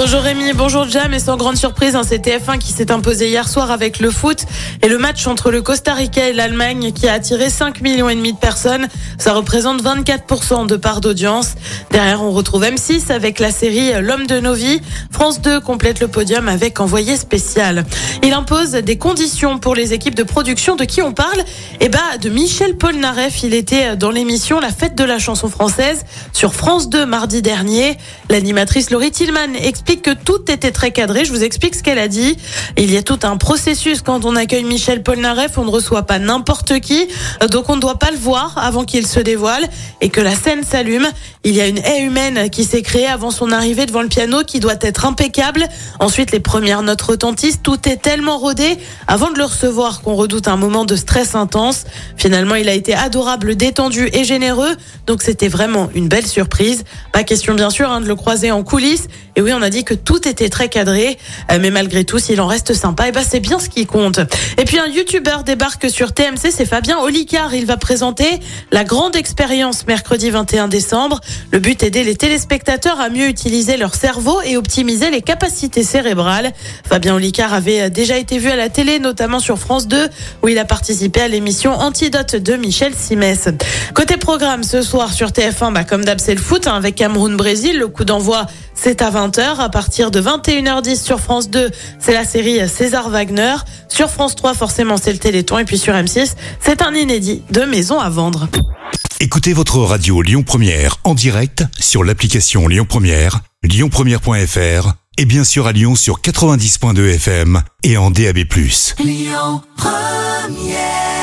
Bonjour Rémi, bonjour Jam et sans grande surprise, hein, c'est TF1 qui s'est imposé hier soir avec le foot et le match entre le Costa Rica et l'Allemagne qui a attiré 5 millions et demi de personnes. Ça représente 24% de part d'audience. Derrière, on retrouve M6 avec la série L'homme de nos vies. France 2 complète le podium avec Envoyé spécial. Il impose des conditions pour les équipes de production de qui on parle? Eh bah, de Michel Polnareff. Il était dans l'émission La fête de la chanson française sur France 2 mardi dernier. L'animatrice Laurie Tillman explique que tout était très cadré. Je vous explique ce qu'elle a dit. Il y a tout un processus quand on accueille Michel Polnareff. On ne reçoit pas n'importe qui. Donc on ne doit pas le voir avant qu'il se dévoile et que la scène s'allume. Il y a une haie humaine qui s'est créée avant son arrivée devant le piano qui doit être impeccable. Ensuite, les premières notes retentissent. Tout est tellement rodé avant de le recevoir qu'on redoute un moment de stress intense. Finalement, il a été adorable, détendu et généreux. Donc c'était vraiment une belle surprise. Pas question bien sûr hein, de le croiser en coulisses. Et oui, on a dit que tout était très cadré, euh, mais malgré tout, s'il en reste sympa, et ben c'est bien ce qui compte. Et puis un youtubeur débarque sur TMC, c'est Fabien Olicard. Il va présenter la grande expérience mercredi 21 décembre. Le but est d'aider les téléspectateurs à mieux utiliser leur cerveau et optimiser les capacités cérébrales. Fabien Olicard avait déjà été vu à la télé, notamment sur France 2, où il a participé à l'émission Antidote de Michel Simès. Côté programme, ce soir sur TF1, bah, comme d'hab, c'est le foot, hein, avec Cameroun-Brésil. Le coup d'envoi, c'est à 20h. À partir de 21h10 sur France 2, c'est la série César Wagner. Sur France 3, forcément, c'est le Téléthon. Et puis sur M6, c'est un inédit de Maison à vendre. Écoutez votre radio Lyon Première en direct sur l'application Lyon Première, lyonpremière.fr et bien sûr à Lyon sur 90.2 FM et en DAB+. Lyon Première